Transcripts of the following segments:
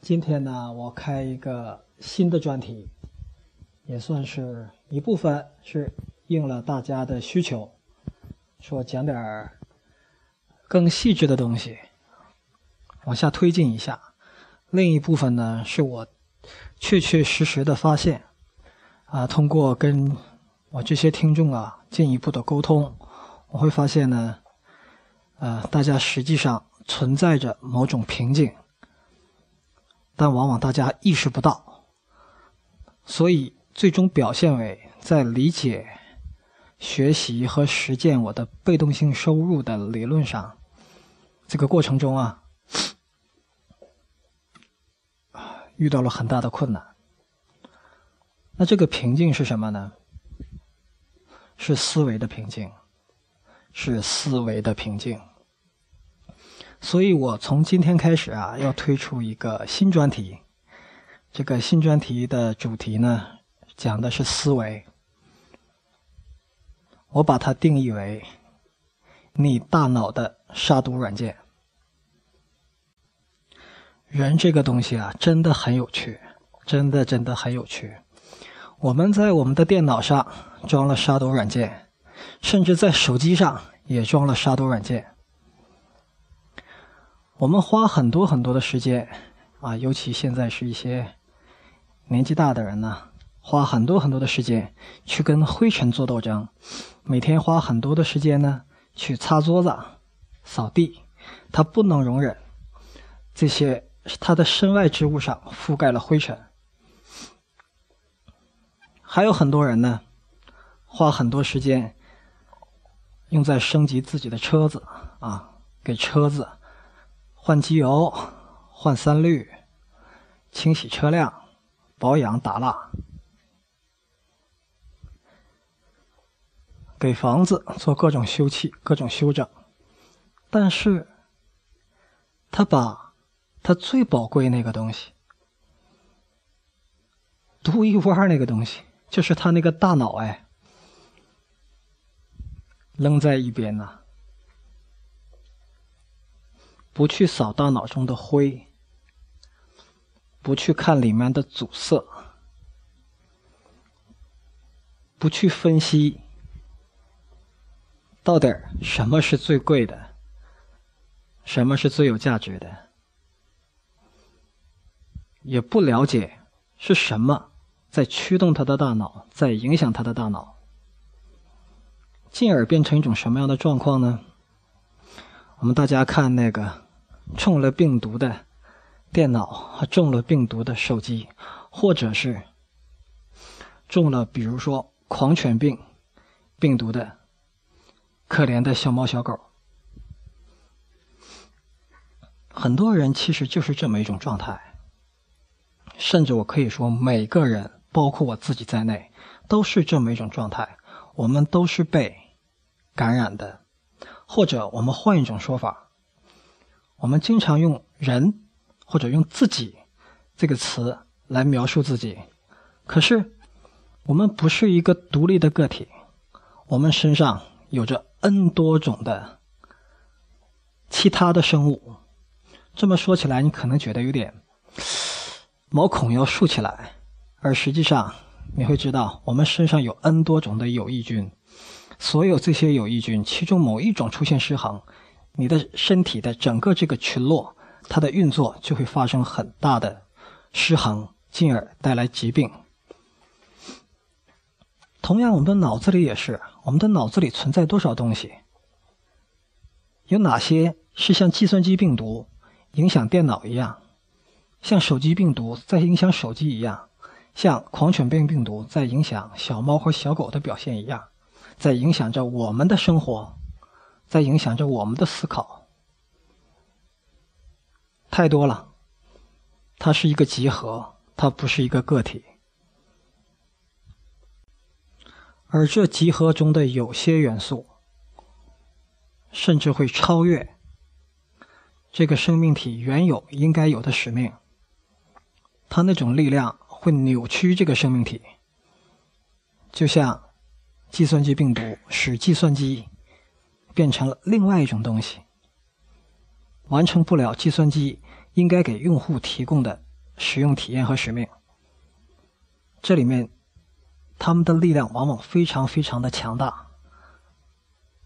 今天呢，我开一个新的专题，也算是一部分是应了大家的需求，说讲点儿更细致的东西，往下推进一下。另一部分呢，是我确确实实的发现，啊，通过跟我这些听众啊进一步的沟通，我会发现呢，呃，大家实际上存在着某种瓶颈。但往往大家意识不到，所以最终表现为在理解、学习和实践我的被动性收入的理论上，这个过程中啊，遇到了很大的困难。那这个瓶颈是什么呢？是思维的瓶颈，是思维的瓶颈。所以我从今天开始啊，要推出一个新专题。这个新专题的主题呢，讲的是思维。我把它定义为你大脑的杀毒软件。人这个东西啊，真的很有趣，真的真的很有趣。我们在我们的电脑上装了杀毒软件，甚至在手机上也装了杀毒软件。我们花很多很多的时间，啊，尤其现在是一些年纪大的人呢，花很多很多的时间去跟灰尘做斗争，每天花很多的时间呢去擦桌子、扫地，他不能容忍这些他的身外之物上覆盖了灰尘。还有很多人呢，花很多时间用在升级自己的车子啊，给车子。换机油、换三滤、清洗车辆、保养打蜡，给房子做各种修葺、各种修整，但是，他把他最宝贵那个东西、独一无二那个东西，就是他那个大脑，哎，扔在一边呢。不去扫大脑中的灰，不去看里面的阻塞，不去分析到底什么是最贵的，什么是最有价值的，也不了解是什么在驱动他的大脑，在影响他的大脑，进而变成一种什么样的状况呢？我们大家看那个。中了病毒的电脑和中了病毒的手机，或者是中了比如说狂犬病病毒的可怜的小猫小狗，很多人其实就是这么一种状态。甚至我可以说，每个人，包括我自己在内，都是这么一种状态。我们都是被感染的，或者我们换一种说法。我们经常用“人”或者用“自己”这个词来描述自己，可是我们不是一个独立的个体，我们身上有着 N 多种的其他的生物。这么说起来，你可能觉得有点毛孔要竖起来，而实际上你会知道，我们身上有 N 多种的有益菌，所有这些有益菌，其中某一种出现失衡。你的身体的整个这个群落，它的运作就会发生很大的失衡，进而带来疾病。同样，我们的脑子里也是，我们的脑子里存在多少东西？有哪些是像计算机病毒影响电脑一样，像手机病毒在影响手机一样，像狂犬病病毒在影响小猫和小狗的表现一样，在影响着我们的生活？在影响着我们的思考，太多了。它是一个集合，它不是一个个体。而这集合中的有些元素，甚至会超越这个生命体原有应该有的使命。它那种力量会扭曲这个生命体，就像计算机病毒使计算机。变成了另外一种东西，完成不了计算机应该给用户提供的使用体验和使命。这里面，他们的力量往往非常非常的强大。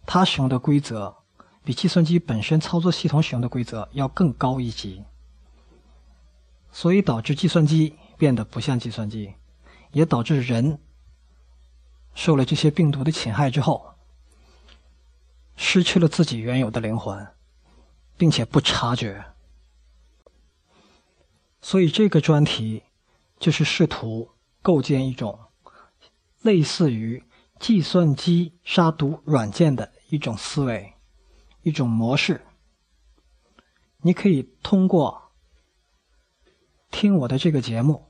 它使用的规则比计算机本身操作系统使用的规则要更高一级，所以导致计算机变得不像计算机，也导致人受了这些病毒的侵害之后，失去了自己原有的灵魂，并且不察觉。所以这个专题就是试图构建一种类似于计算机杀毒软件的一种思维、一种模式。你可以通过听我的这个节目，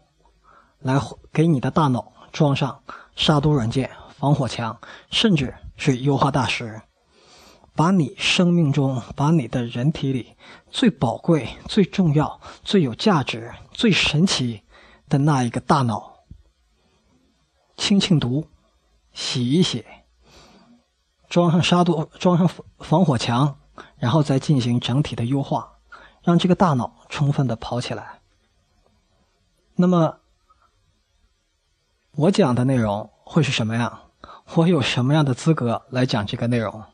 来给你的大脑装上杀毒软件、防火墙，甚至是优化大师。把你生命中、把你的人体里最宝贵、最重要、最有价值、最神奇的那一个大脑清清毒、洗一洗，装上杀毒、装上防火墙，然后再进行整体的优化，让这个大脑充分的跑起来。那么，我讲的内容会是什么样？我有什么样的资格来讲这个内容？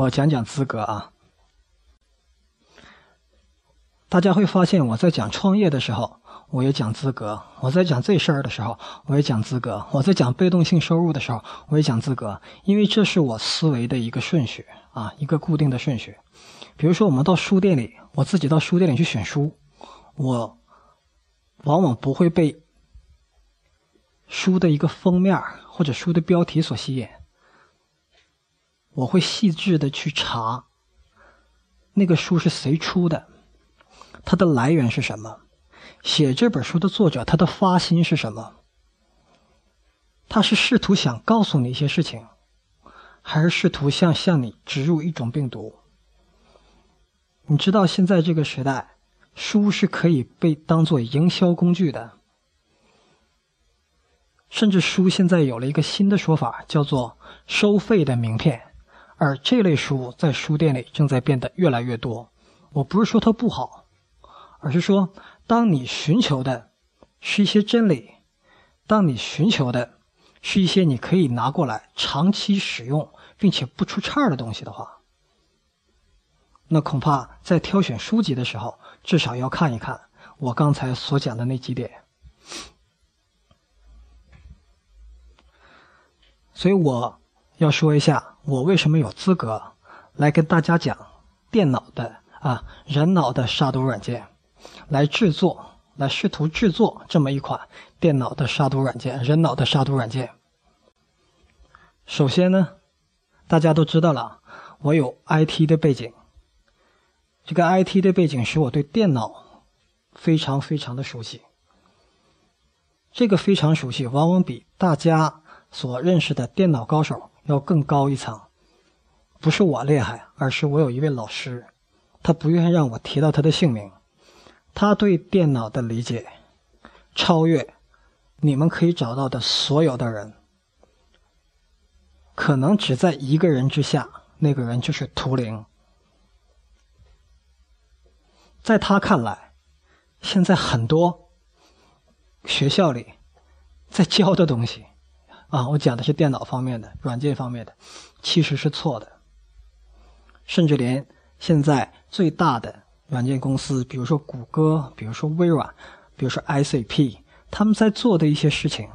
我讲讲资格啊，大家会发现我在讲创业的时候，我也讲资格；我在讲这事儿的时候，我也讲资格；我在讲被动性收入的时候，我也讲资格。因为这是我思维的一个顺序啊，一个固定的顺序。比如说，我们到书店里，我自己到书店里去选书，我往往不会被书的一个封面或者书的标题所吸引。我会细致的去查，那个书是谁出的，它的来源是什么，写这本书的作者他的发心是什么，他是试图想告诉你一些事情，还是试图向向你植入一种病毒？你知道现在这个时代，书是可以被当做营销工具的，甚至书现在有了一个新的说法，叫做收费的名片。而这类书在书店里正在变得越来越多。我不是说它不好，而是说，当你寻求的是一些真理，当你寻求的是一些你可以拿过来长期使用并且不出岔的东西的话，那恐怕在挑选书籍的时候，至少要看一看我刚才所讲的那几点。所以我。要说一下，我为什么有资格来跟大家讲电脑的啊人脑的杀毒软件，来制作，来试图制作这么一款电脑的杀毒软件，人脑的杀毒软件。首先呢，大家都知道了，我有 IT 的背景，这个 IT 的背景使我对电脑非常非常的熟悉。这个非常熟悉，往往比大家所认识的电脑高手。要更高一层，不是我厉害，而是我有一位老师，他不愿意让我提到他的姓名。他对电脑的理解超越你们可以找到的所有的人，可能只在一个人之下，那个人就是图灵。在他看来，现在很多学校里在教的东西。啊，我讲的是电脑方面的、软件方面的，其实是错的。甚至连现在最大的软件公司，比如说谷歌、比如说微软、比如说 ICP，他们在做的一些事情，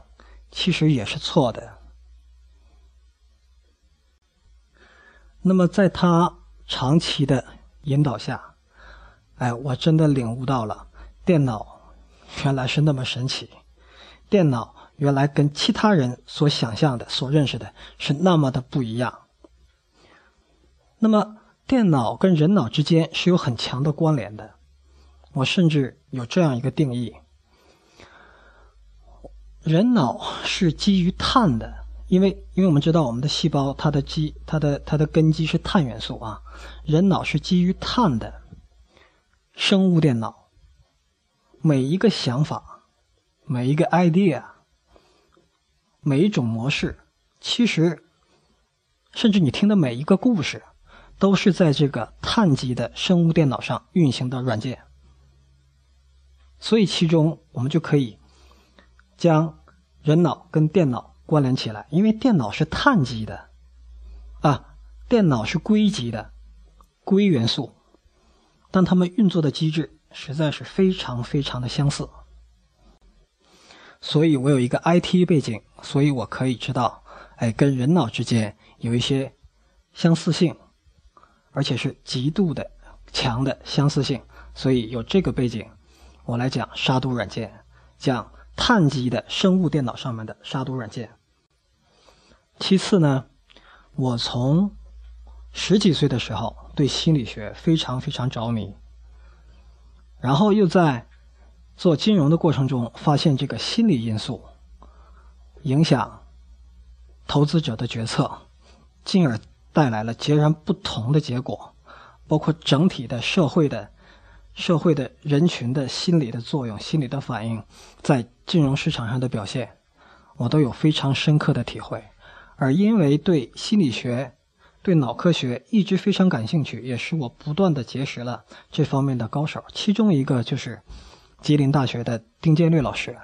其实也是错的。那么在他长期的引导下，哎，我真的领悟到了，电脑原来是那么神奇，电脑。原来跟其他人所想象的、所认识的是那么的不一样。那么，电脑跟人脑之间是有很强的关联的。我甚至有这样一个定义：人脑是基于碳的，因为因为我们知道我们的细胞它的基、它的它的根基是碳元素啊。人脑是基于碳的生物电脑，每一个想法，每一个 idea。每一种模式，其实，甚至你听的每一个故事，都是在这个碳基的生物电脑上运行的软件。所以其中我们就可以将人脑跟电脑关联起来，因为电脑是碳基的，啊，电脑是硅基的硅元素，但它们运作的机制实在是非常非常的相似。所以我有一个 IT 背景，所以我可以知道，哎，跟人脑之间有一些相似性，而且是极度的强的相似性。所以有这个背景，我来讲杀毒软件，讲碳基的生物电脑上面的杀毒软件。其次呢，我从十几岁的时候对心理学非常非常着迷，然后又在。做金融的过程中，发现这个心理因素影响投资者的决策，进而带来了截然不同的结果，包括整体的社会的、社会的人群的心理的作用、心理的反应，在金融市场上的表现，我都有非常深刻的体会。而因为对心理学、对脑科学一直非常感兴趣，也是我不断的结识了这方面的高手，其中一个就是。吉林大学的丁建律老师，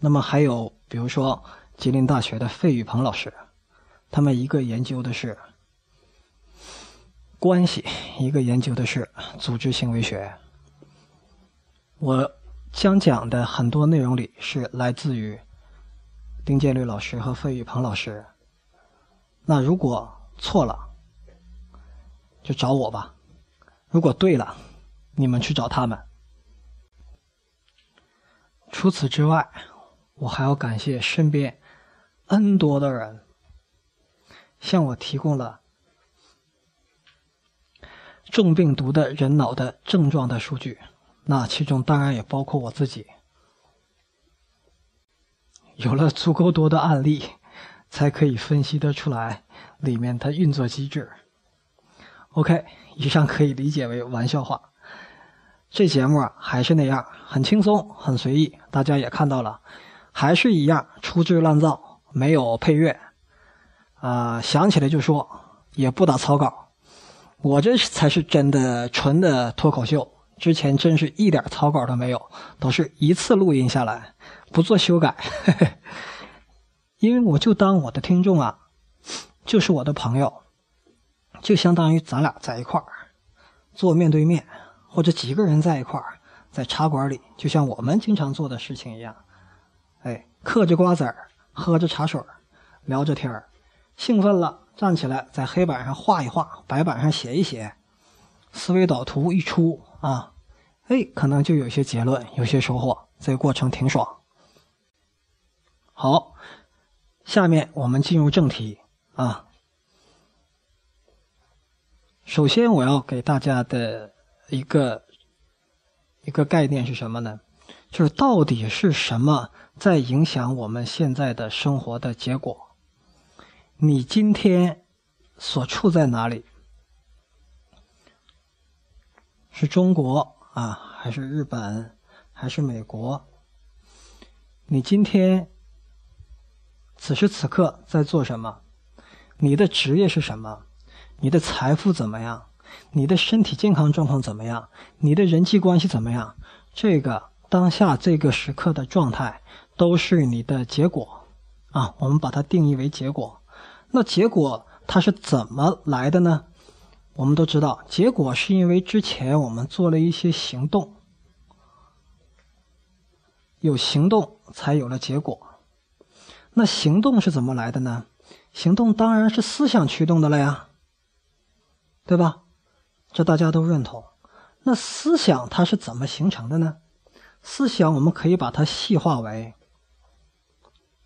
那么还有比如说吉林大学的费宇鹏老师，他们一个研究的是关系，一个研究的是组织行为学。我将讲的很多内容里是来自于丁建律老师和费宇鹏老师。那如果错了，就找我吧；如果对了，你们去找他们。除此之外，我还要感谢身边 N 多的人，向我提供了重病毒的人脑的症状的数据。那其中当然也包括我自己。有了足够多的案例，才可以分析得出来里面的运作机制。OK，以上可以理解为玩笑话。这节目啊，还是那样，很轻松，很随意。大家也看到了，还是一样粗制滥造，没有配乐，啊，想起来就说，也不打草稿。我这才是真的纯的脱口秀，之前真是一点草稿都没有，都是一次录音下来，不做修改。因为我就当我的听众啊，就是我的朋友，就相当于咱俩在一块儿，做面对面。或者几个人在一块儿，在茶馆里，就像我们经常做的事情一样，哎，嗑着瓜子儿，喝着茶水儿，聊着天儿，兴奋了，站起来在黑板上画一画，白板上写一写，思维导图一出啊，哎，可能就有些结论，有些收获，这个过程挺爽。好，下面我们进入正题啊。首先，我要给大家的。一个一个概念是什么呢？就是到底是什么在影响我们现在的生活的结果？你今天所处在哪里？是中国啊，还是日本，还是美国？你今天此时此刻在做什么？你的职业是什么？你的财富怎么样？你的身体健康状况怎么样？你的人际关系怎么样？这个当下这个时刻的状态都是你的结果啊！我们把它定义为结果。那结果它是怎么来的呢？我们都知道，结果是因为之前我们做了一些行动，有行动才有了结果。那行动是怎么来的呢？行动当然是思想驱动的了呀，对吧？这大家都认同。那思想它是怎么形成的呢？思想我们可以把它细化为，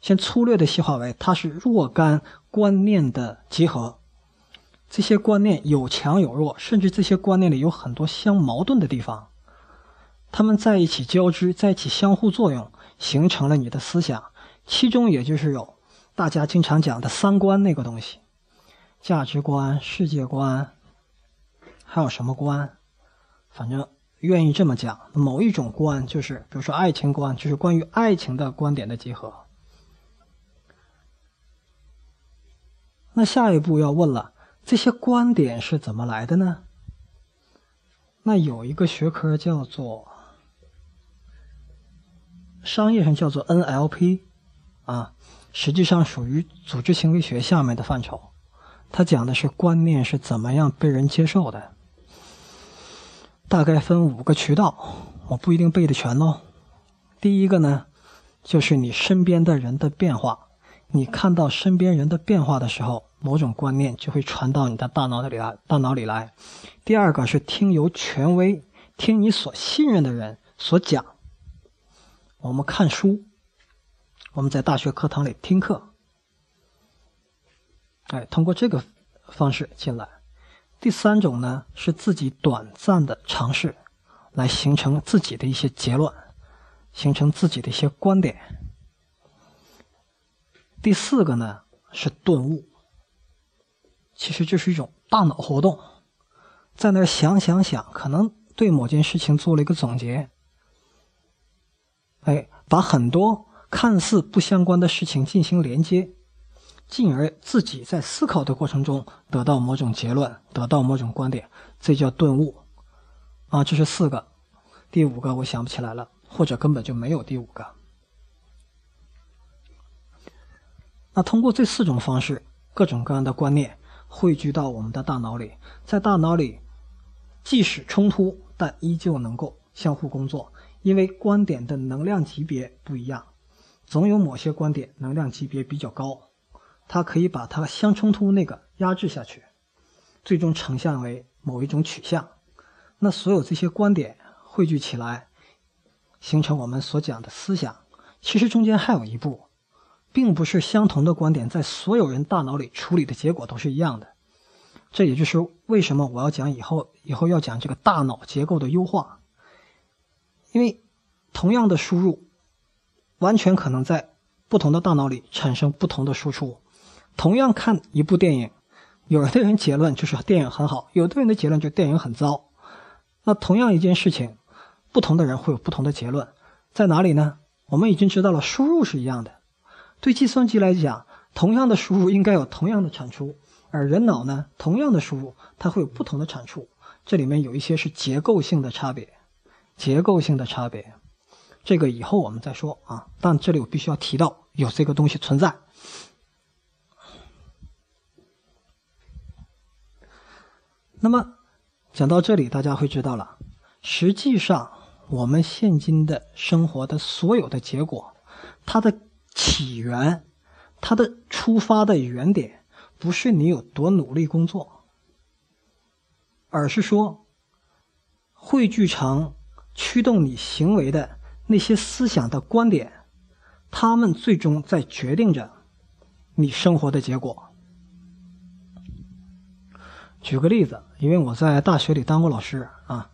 先粗略的细化为，它是若干观念的集合。这些观念有强有弱，甚至这些观念里有很多相矛盾的地方。它们在一起交织，在一起相互作用，形成了你的思想。其中也就是有大家经常讲的三观那个东西：价值观、世界观。还有什么观？反正愿意这么讲，某一种观就是，比如说爱情观，就是关于爱情的观点的集合。那下一步要问了，这些观点是怎么来的呢？那有一个学科叫做商业上叫做 NLP，啊，实际上属于组织行为学下面的范畴。它讲的是观念是怎么样被人接受的，大概分五个渠道，我不一定背得全哦。第一个呢，就是你身边的人的变化，你看到身边人的变化的时候。某种观念就会传到你的大脑里来，大脑里来。第二个是听由权威，听你所信任的人所讲。我们看书，我们在大学课堂里听课，哎，通过这个方式进来。第三种呢是自己短暂的尝试，来形成自己的一些结论，形成自己的一些观点。第四个呢是顿悟。其实这是一种大脑活动，在那想想想，可能对某件事情做了一个总结，哎，把很多看似不相关的事情进行连接，进而自己在思考的过程中得到某种结论，得到某种观点，这叫顿悟。啊，这是四个，第五个我想不起来了，或者根本就没有第五个。那通过这四种方式，各种各样的观念。汇聚到我们的大脑里，在大脑里，即使冲突，但依旧能够相互工作，因为观点的能量级别不一样，总有某些观点能量级别比较高，它可以把它相冲突那个压制下去，最终呈现为某一种取向。那所有这些观点汇聚起来，形成我们所讲的思想。其实中间还有一步。并不是相同的观点在所有人大脑里处理的结果都是一样的，这也就是为什么我要讲以后以后要讲这个大脑结构的优化，因为同样的输入，完全可能在不同的大脑里产生不同的输出。同样看一部电影，有的人结论就是电影很好，有的人的结论就电影很糟。那同样一件事情，不同的人会有不同的结论，在哪里呢？我们已经知道了，输入是一样的。对计算机来讲，同样的输入应该有同样的产出，而人脑呢，同样的输入它会有不同的产出。这里面有一些是结构性的差别，结构性的差别，这个以后我们再说啊。但这里我必须要提到有这个东西存在。那么讲到这里，大家会知道了，实际上我们现今的生活的所有的结果，它的。起源，它的出发的原点，不是你有多努力工作，而是说，汇聚成驱动你行为的那些思想的观点，他们最终在决定着你生活的结果。举个例子，因为我在大学里当过老师啊，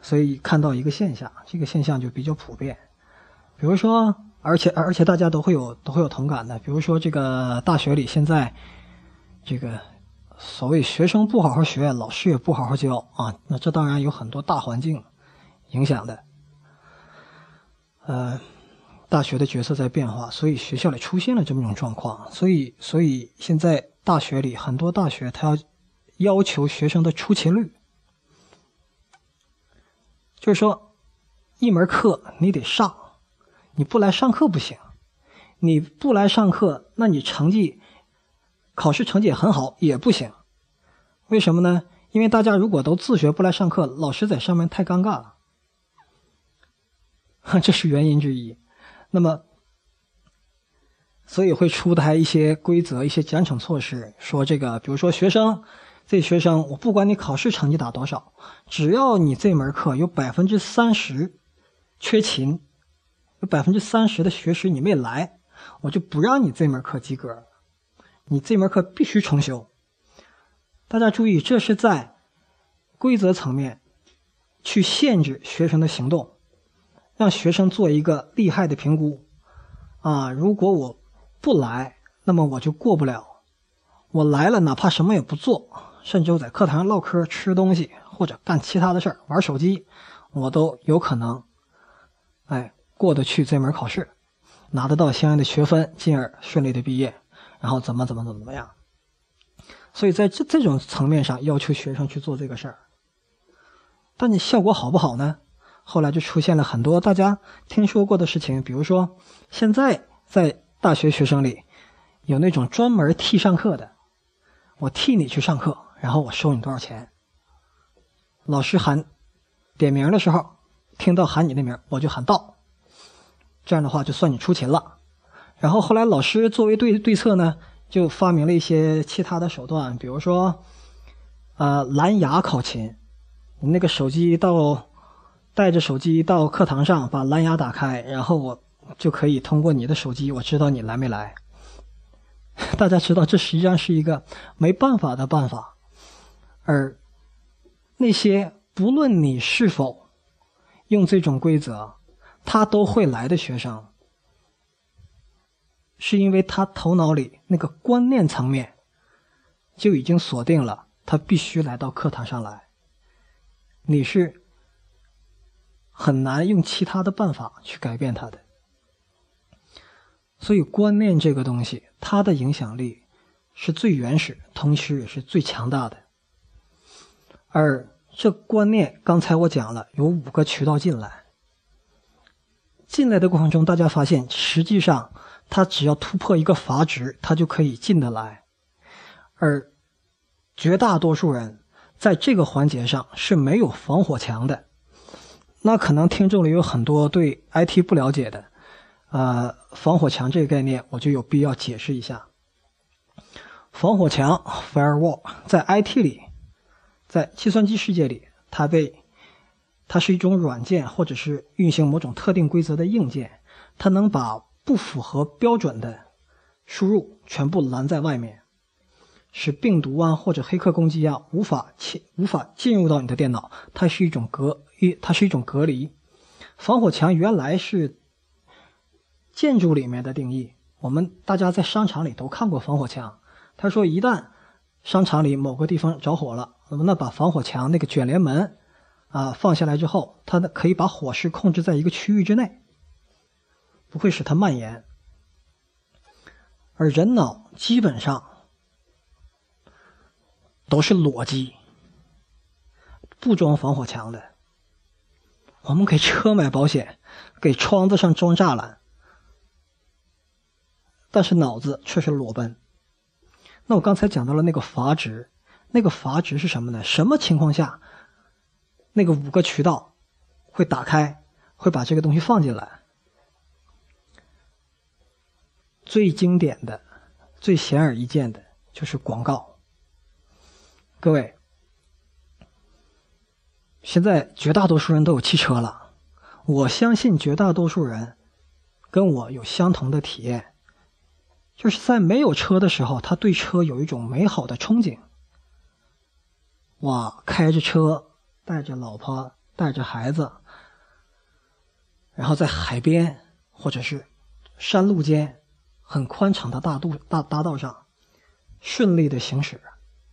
所以看到一个现象，这个现象就比较普遍，比如说。而且而且大家都会有都会有同感的，比如说这个大学里现在，这个所谓学生不好好学，老师也不好好教啊，那这当然有很多大环境影响的。呃，大学的角色在变化，所以学校里出现了这么一种状况，所以所以现在大学里很多大学他要要求学生的出勤率，就是说一门课你得上。你不来上课不行，你不来上课，那你成绩考试成绩也很好也不行。为什么呢？因为大家如果都自学不来上课，老师在上面太尴尬了，这是原因之一。那么，所以会出台一些规则、一些奖惩措施，说这个，比如说学生，这学生我不管你考试成绩打多少，只要你这门课有百分之三十缺勤。有百分之三十的学时你没来，我就不让你这门课及格，你这门课必须重修。大家注意，这是在规则层面去限制学生的行动，让学生做一个利害的评估。啊，如果我不来，那么我就过不了；我来了，哪怕什么也不做，甚至在课堂上唠嗑、吃东西或者干其他的事儿、玩手机，我都有可能，哎。过得去这门考试，拿得到相应的学分，进而顺利的毕业，然后怎么怎么怎么怎么样？所以在这这种层面上要求学生去做这个事儿。但你效果好不好呢？后来就出现了很多大家听说过的事情，比如说现在在大学学生里有那种专门替上课的，我替你去上课，然后我收你多少钱。老师喊点名的时候，听到喊你的名，我就喊到，这样的话就算你出勤了。然后后来老师作为对对策呢，就发明了一些其他的手段，比如说，呃，蓝牙考勤，你那个手机到。带着手机到课堂上，把蓝牙打开，然后我就可以通过你的手机，我知道你来没来。大家知道，这实际上是一个没办法的办法。而那些不论你是否用这种规则，他都会来的学生，是因为他头脑里那个观念层面就已经锁定了，他必须来到课堂上来。你是。很难用其他的办法去改变他的，所以观念这个东西，它的影响力是最原始，同时也是最强大的。而这观念，刚才我讲了，有五个渠道进来。进来的过程中，大家发现，实际上它只要突破一个阀值，它就可以进得来。而绝大多数人在这个环节上是没有防火墙的。那可能听众里有很多对 IT 不了解的，呃，防火墙这个概念，我就有必要解释一下。防火墙 （firewall） 在 IT 里，在计算机世界里，它被它是一种软件，或者是运行某种特定规则的硬件，它能把不符合标准的输入全部拦在外面。使病毒啊或者黑客攻击啊无法进无法进入到你的电脑，它是一种隔一，它是一种隔离。防火墙原来是建筑里面的定义，我们大家在商场里都看过防火墙。他说，一旦商场里某个地方着火了，那么那把防火墙那个卷帘门啊放下来之后，它可以把火势控制在一个区域之内，不会使它蔓延。而人脑基本上。都是裸机，不装防火墙的。我们给车买保险，给窗子上装栅栏，但是脑子却是裸奔。那我刚才讲到了那个阀值，那个阀值是什么呢？什么情况下，那个五个渠道会打开，会把这个东西放进来？最经典的、最显而易见的就是广告。各位，现在绝大多数人都有汽车了，我相信绝大多数人跟我有相同的体验，就是在没有车的时候，他对车有一种美好的憧憬。哇，开着车，带着老婆，带着孩子，然后在海边或者是山路间很宽敞的大路大大道上顺利的行驶。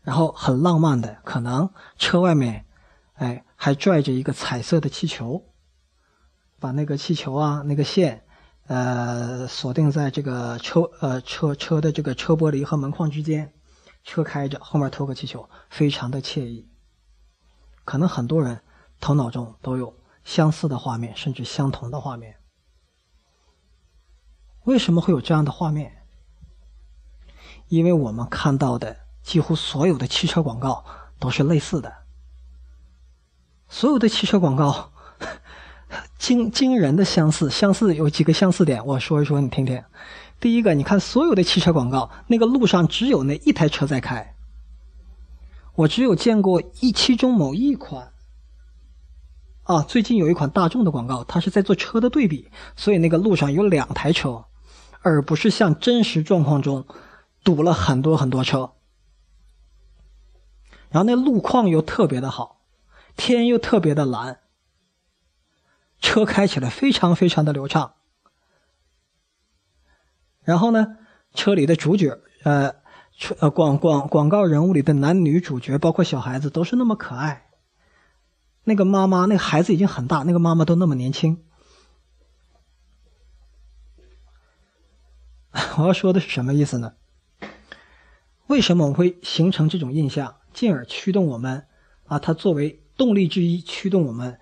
然后很浪漫的，可能车外面，哎，还拽着一个彩色的气球，把那个气球啊，那个线，呃，锁定在这个车呃车车的这个车玻璃和门框之间，车开着，后面拖个气球，非常的惬意。可能很多人头脑中都有相似的画面，甚至相同的画面。为什么会有这样的画面？因为我们看到的。几乎所有的汽车广告都是类似的，所有的汽车广告 惊惊人的相似，相似有几个相似点，我说一说你听听。第一个，你看所有的汽车广告，那个路上只有那一台车在开。我只有见过一其中某一款，啊，最近有一款大众的广告，它是在做车的对比，所以那个路上有两台车，而不是像真实状况中堵了很多很多车。然后那路况又特别的好，天又特别的蓝，车开起来非常非常的流畅。然后呢，车里的主角，呃，呃广广广告人物里的男女主角，包括小孩子，都是那么可爱。那个妈妈，那个孩子已经很大，那个妈妈都那么年轻。我要说的是什么意思呢？为什么我会形成这种印象？进而驱动我们，啊，它作为动力之一，驱动我们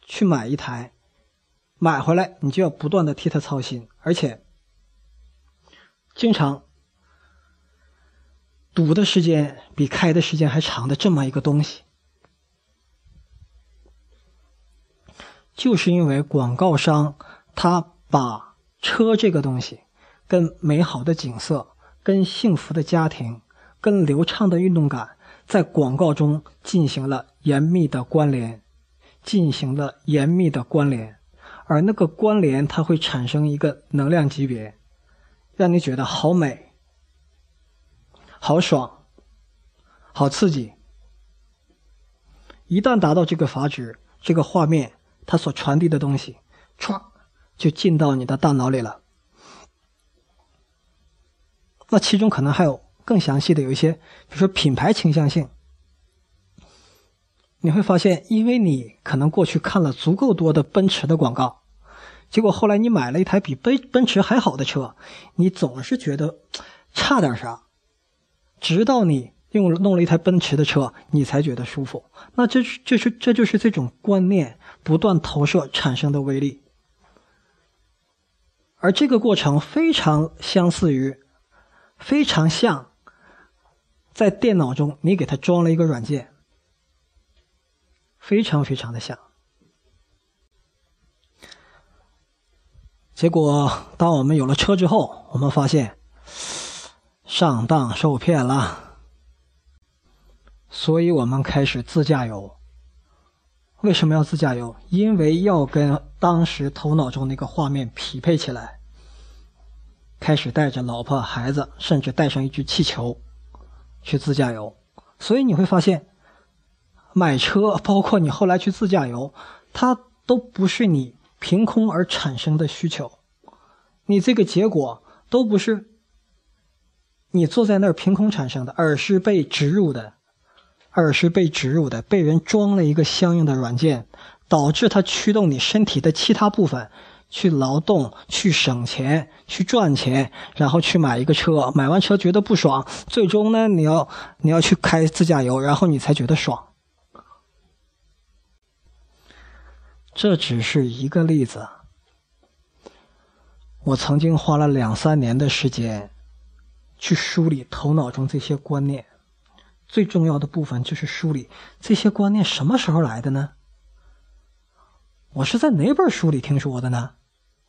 去买一台，买回来你就要不断的替它操心，而且经常堵的时间比开的时间还长的这么一个东西，就是因为广告商他把车这个东西跟美好的景色、跟幸福的家庭、跟流畅的运动感。在广告中进行了严密的关联，进行了严密的关联，而那个关联它会产生一个能量级别，让你觉得好美、好爽、好刺激。一旦达到这个阀值，这个画面它所传递的东西，唰就进到你的大脑里了。那其中可能还有。更详细的有一些，比如说品牌倾向性，你会发现，因为你可能过去看了足够多的奔驰的广告，结果后来你买了一台比奔奔驰还好的车，你总是觉得差点啥，直到你用弄了一台奔驰的车，你才觉得舒服。那这这是这就是这种观念不断投射产生的威力，而这个过程非常相似于，非常像。在电脑中，你给它装了一个软件，非常非常的像。结果，当我们有了车之后，我们发现上当受骗了，所以我们开始自驾游。为什么要自驾游？因为要跟当时头脑中那个画面匹配起来，开始带着老婆孩子，甚至带上一只气球。去自驾游，所以你会发现，买车包括你后来去自驾游，它都不是你凭空而产生的需求，你这个结果都不是你坐在那儿凭空产生的，而是被植入的，而是被植入的，被人装了一个相应的软件，导致它驱动你身体的其他部分。去劳动，去省钱，去赚钱，然后去买一个车。买完车觉得不爽，最终呢，你要你要去开自驾游，然后你才觉得爽。这只是一个例子。我曾经花了两三年的时间，去梳理头脑中这些观念。最重要的部分就是梳理这些观念什么时候来的呢？我是在哪本书里听说的呢？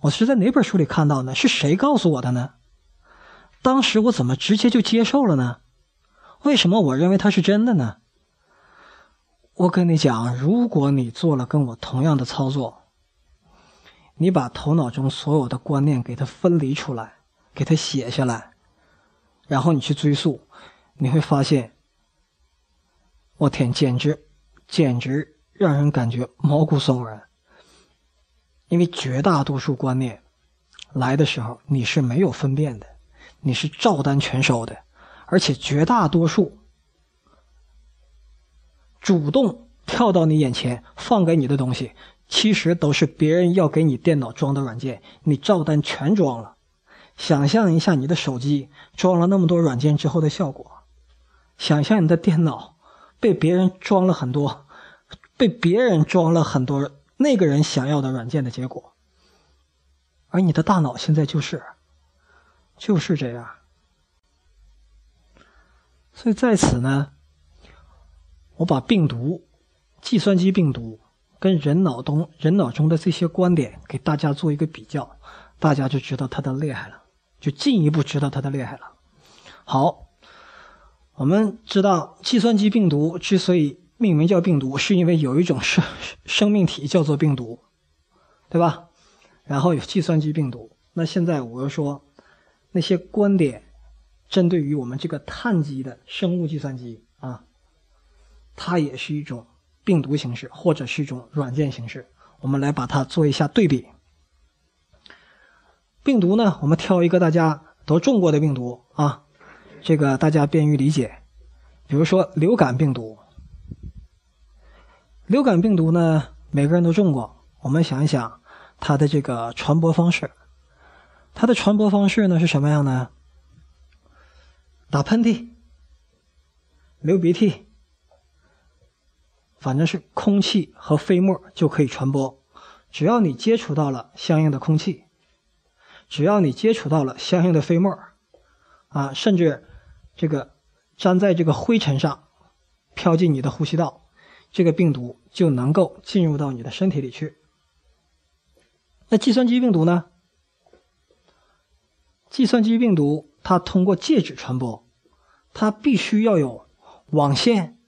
我是在哪本书里看到的？是谁告诉我的呢？当时我怎么直接就接受了呢？为什么我认为它是真的呢？我跟你讲，如果你做了跟我同样的操作，你把头脑中所有的观念给它分离出来，给它写下来，然后你去追溯，你会发现，我天，简直，简直让人感觉毛骨悚然。因为绝大多数观念来的时候，你是没有分辨的，你是照单全收的，而且绝大多数主动跳到你眼前放给你的东西，其实都是别人要给你电脑装的软件，你照单全装了。想象一下你的手机装了那么多软件之后的效果，想象你的电脑被别人装了很多，被别人装了很多。那个人想要的软件的结果，而你的大脑现在就是，就是这样。所以在此呢，我把病毒、计算机病毒跟人脑中人脑中的这些观点给大家做一个比较，大家就知道它的厉害了，就进一步知道它的厉害了。好，我们知道计算机病毒之所以。命名叫病毒，是因为有一种生生命体叫做病毒，对吧？然后有计算机病毒。那现在我又说，那些观点针对于我们这个碳基的生物计算机啊，它也是一种病毒形式，或者是一种软件形式。我们来把它做一下对比。病毒呢，我们挑一个大家都中过的病毒啊，这个大家便于理解。比如说流感病毒。流感病毒呢，每个人都中过。我们想一想，它的这个传播方式，它的传播方式呢是什么样呢？打喷嚏、流鼻涕、反正是空气和飞沫就可以传播。只要你接触到了相应的空气，只要你接触到了相应的飞沫，啊，甚至这个粘在这个灰尘上，飘进你的呼吸道，这个病毒就能够进入到你的身体里去。那计算机病毒呢？计算机病毒它通过介质传播，它必须要有网线、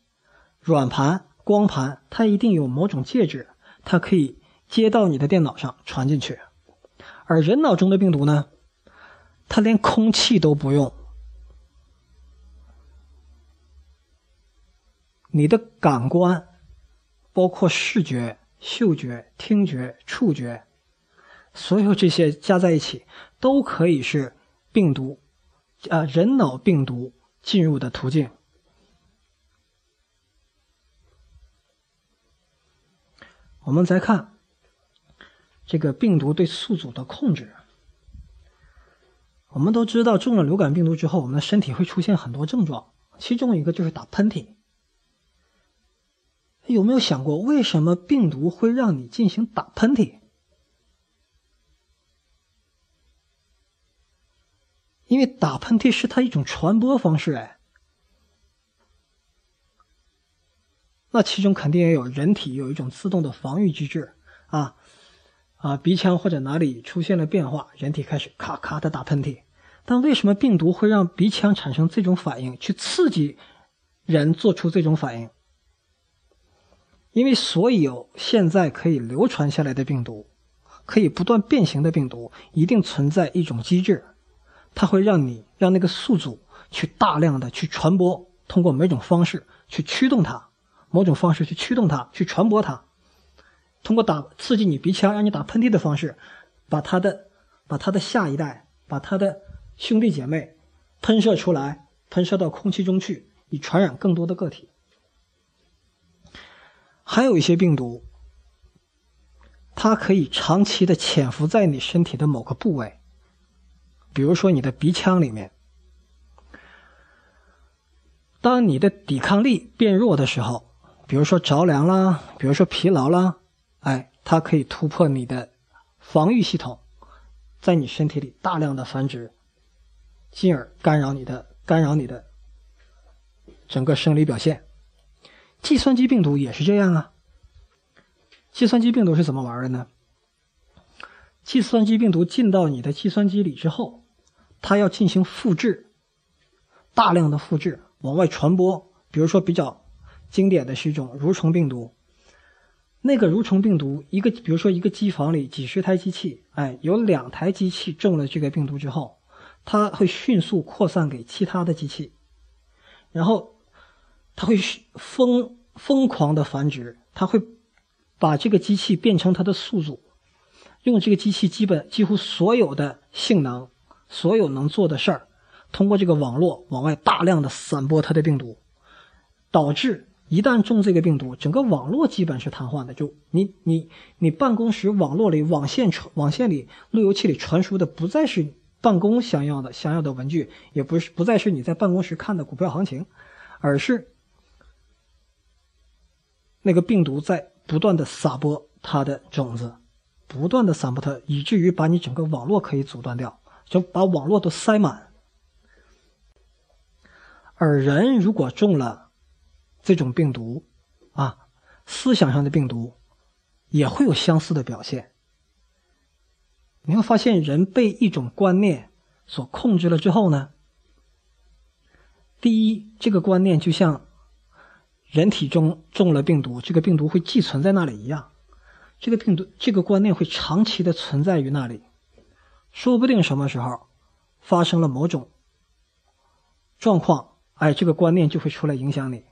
软盘、光盘，它一定有某种介质，它可以。接到你的电脑上传进去，而人脑中的病毒呢，它连空气都不用，你的感官，包括视觉、嗅觉、听觉、触觉，所有这些加在一起，都可以是病毒，啊，人脑病毒进入的途径。我们再看。这个病毒对宿主的控制，我们都知道，中了流感病毒之后，我们的身体会出现很多症状，其中一个就是打喷嚏。有没有想过，为什么病毒会让你进行打喷嚏？因为打喷嚏是它一种传播方式，哎，那其中肯定也有人体有一种自动的防御机制啊。啊，鼻腔或者哪里出现了变化，人体开始咔咔的打喷嚏。但为什么病毒会让鼻腔产生这种反应，去刺激人做出这种反应？因为所有现在可以流传下来的病毒，可以不断变形的病毒，一定存在一种机制，它会让你让那个宿主去大量的去传播，通过某种方式去驱动它，某种方式去驱动它，去传播它。通过打刺激你鼻腔，让你打喷嚏的方式，把它的、把它的下一代、把它的兄弟姐妹喷射出来，喷射到空气中去，以传染更多的个体。还有一些病毒，它可以长期的潜伏在你身体的某个部位，比如说你的鼻腔里面。当你的抵抗力变弱的时候，比如说着凉啦，比如说疲劳啦。哎，它可以突破你的防御系统，在你身体里大量的繁殖，进而干扰你的干扰你的整个生理表现。计算机病毒也是这样啊。计算机病毒是怎么玩的呢？计算机病毒进到你的计算机里之后，它要进行复制，大量的复制往外传播。比如说比较经典的是一种蠕虫病毒。那个蠕虫病毒，一个比如说一个机房里几十台机器，哎，有两台机器中了这个病毒之后，它会迅速扩散给其他的机器，然后它会疯疯狂的繁殖，它会把这个机器变成它的宿主，用这个机器基本几乎所有的性能，所有能做的事儿，通过这个网络往外大量的散播它的病毒，导致。一旦中这个病毒，整个网络基本是瘫痪的。就你你你办公室网络里网线传网线里路由器里传输的不再是办公想要的想要的文具，也不是不再是你在办公室看的股票行情，而是那个病毒在不断的撒播它的种子，不断的散播它，以至于把你整个网络可以阻断掉，就把网络都塞满。而人如果中了，这种病毒，啊，思想上的病毒，也会有相似的表现。你会发现，人被一种观念所控制了之后呢，第一，这个观念就像人体中中了病毒，这个病毒会寄存在那里一样，这个病毒这个观念会长期的存在于那里，说不定什么时候发生了某种状况，哎，这个观念就会出来影响你。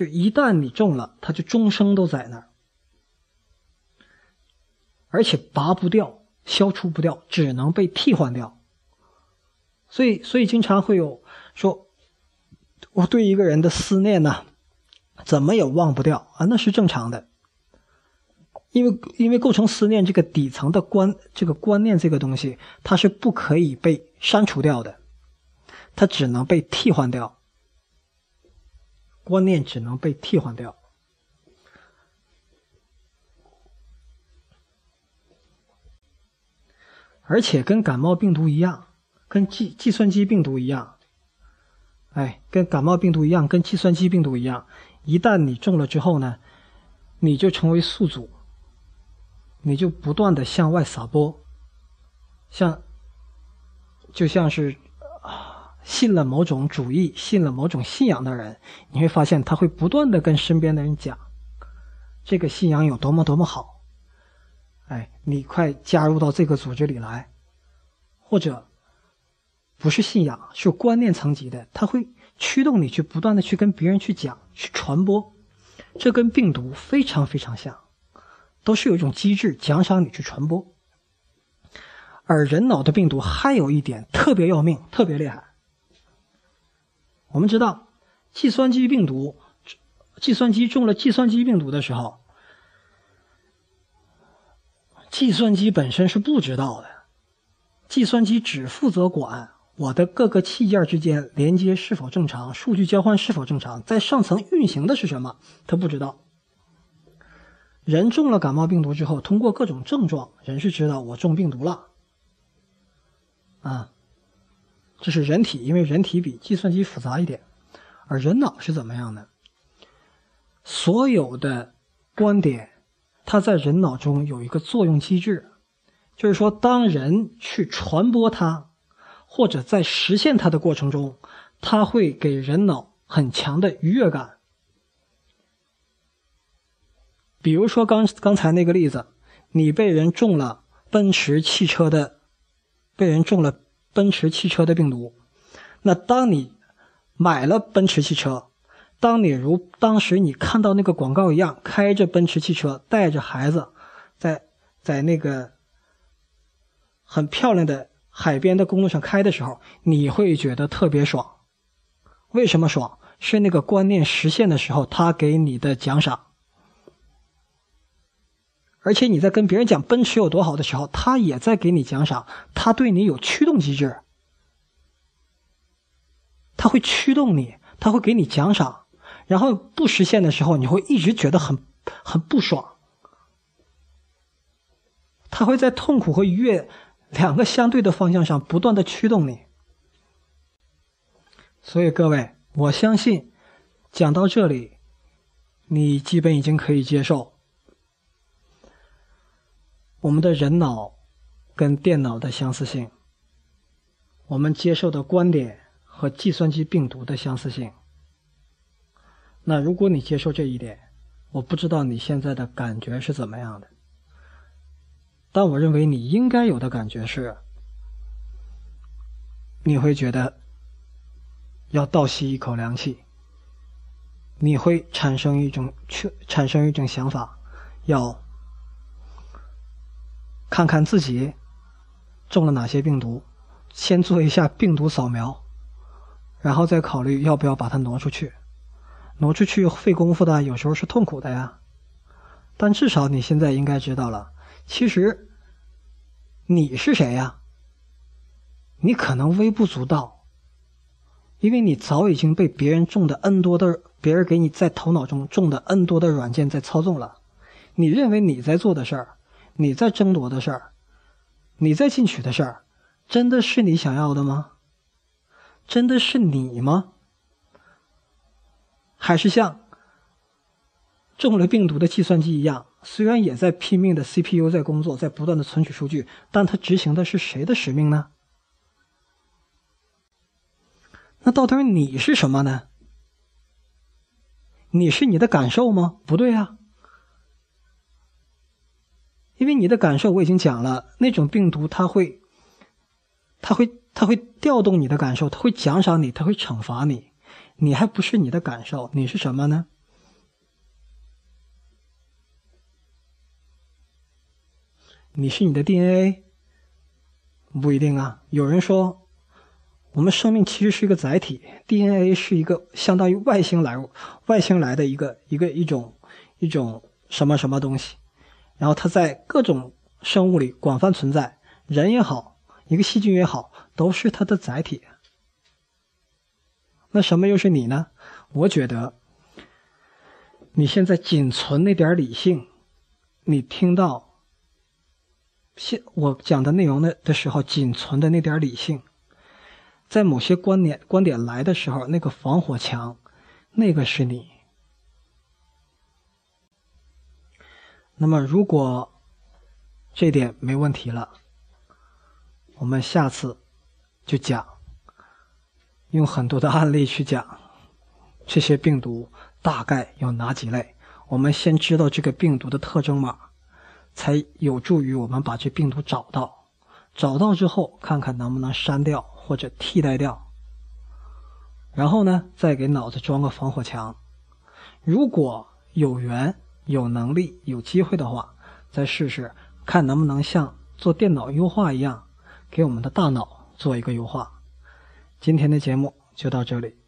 就一旦你中了，它就终生都在那儿，而且拔不掉、消除不掉，只能被替换掉。所以，所以经常会有说，我对一个人的思念呢，怎么也忘不掉啊，那是正常的，因为因为构成思念这个底层的观这个观念这个东西，它是不可以被删除掉的，它只能被替换掉。观念只能被替换掉。而且跟感冒病毒一样跟计计算机病毒一样哎跟感冒病毒一样跟计算机病毒一样。一旦你中了之后呢你就成为宿主你就不断的向外撒播像就像是信了某种主义、信了某种信仰的人，你会发现他会不断的跟身边的人讲，这个信仰有多么多么好。哎，你快加入到这个组织里来，或者不是信仰，是观念层级的，他会驱动你去不断的去跟别人去讲、去传播。这跟病毒非常非常像，都是有一种机制奖赏你去传播。而人脑的病毒还有一点特别要命、特别厉害。我们知道，计算机病毒，计算机中了计算机病毒的时候。计算机本身是不知道的，计算机只负责管我的各个器件之间连接是否正常，数据交换是否正常，在上层运行的是什么，它不知道。人中了感冒病毒之后，通过各种症状，人是知道我中病毒了。啊，这是人体，因为人体比计算机复杂一点，而人脑是怎么样的？所有的观点。它在人脑中有一个作用机制，就是说，当人去传播它，或者在实现它的过程中，它会给人脑很强的愉悦感。比如说刚刚才那个例子，你被人中了奔驰汽车的，被人中了奔驰汽车的病毒，那当你买了奔驰汽车。当你如当时你看到那个广告一样，开着奔驰汽车，带着孩子，在在那个很漂亮的海边的公路上开的时候，你会觉得特别爽。为什么爽？是那个观念实现的时候，他给你的奖赏。而且你在跟别人讲奔驰有多好的时候，他也在给你奖赏，他对你有驱动机制，他会驱动你，他会给你奖赏。然后不实现的时候，你会一直觉得很很不爽。他会在痛苦和愉悦两个相对的方向上不断的驱动你。所以各位，我相信讲到这里，你基本已经可以接受我们的人脑跟电脑的相似性，我们接受的观点和计算机病毒的相似性。那如果你接受这一点，我不知道你现在的感觉是怎么样的。但我认为你应该有的感觉是，你会觉得要倒吸一口凉气，你会产生一种去产生一种想法，要看看自己中了哪些病毒，先做一下病毒扫描，然后再考虑要不要把它挪出去。挪出去费功夫的，有时候是痛苦的呀。但至少你现在应该知道了，其实你是谁呀？你可能微不足道，因为你早已经被别人种的 N 多的，别人给你在头脑中种的 N 多的软件在操纵了。你认为你在做的事儿，你在争夺的事儿，你在进取的事儿，真的是你想要的吗？真的是你吗？还是像中了病毒的计算机一样，虽然也在拼命的 CPU 在工作，在不断的存取数据，但它执行的是谁的使命呢？那到底你是什么呢？你是你的感受吗？不对啊，因为你的感受我已经讲了，那种病毒它会，它会，它会调动你的感受，它会奖赏你，它会惩罚你。你还不是你的感受，你是什么呢？你是你的 DNA，不一定啊。有人说，我们生命其实是一个载体，DNA 是一个相当于外星来外星来的一个一个一种一种什么什么东西，然后它在各种生物里广泛存在，人也好，一个细菌也好，都是它的载体。那什么又是你呢？我觉得，你现在仅存那点理性，你听到现我讲的内容的的时候，仅存的那点理性，在某些观点观点来的时候，那个防火墙，那个是你。那么，如果这点没问题了，我们下次就讲，用很多的案例去讲这些病毒大概有哪几类。我们先知道这个病毒的特征码。才有助于我们把这病毒找到，找到之后看看能不能删掉或者替代掉，然后呢，再给脑子装个防火墙。如果有缘、有能力、有机会的话，再试试看能不能像做电脑优化一样，给我们的大脑做一个优化。今天的节目就到这里。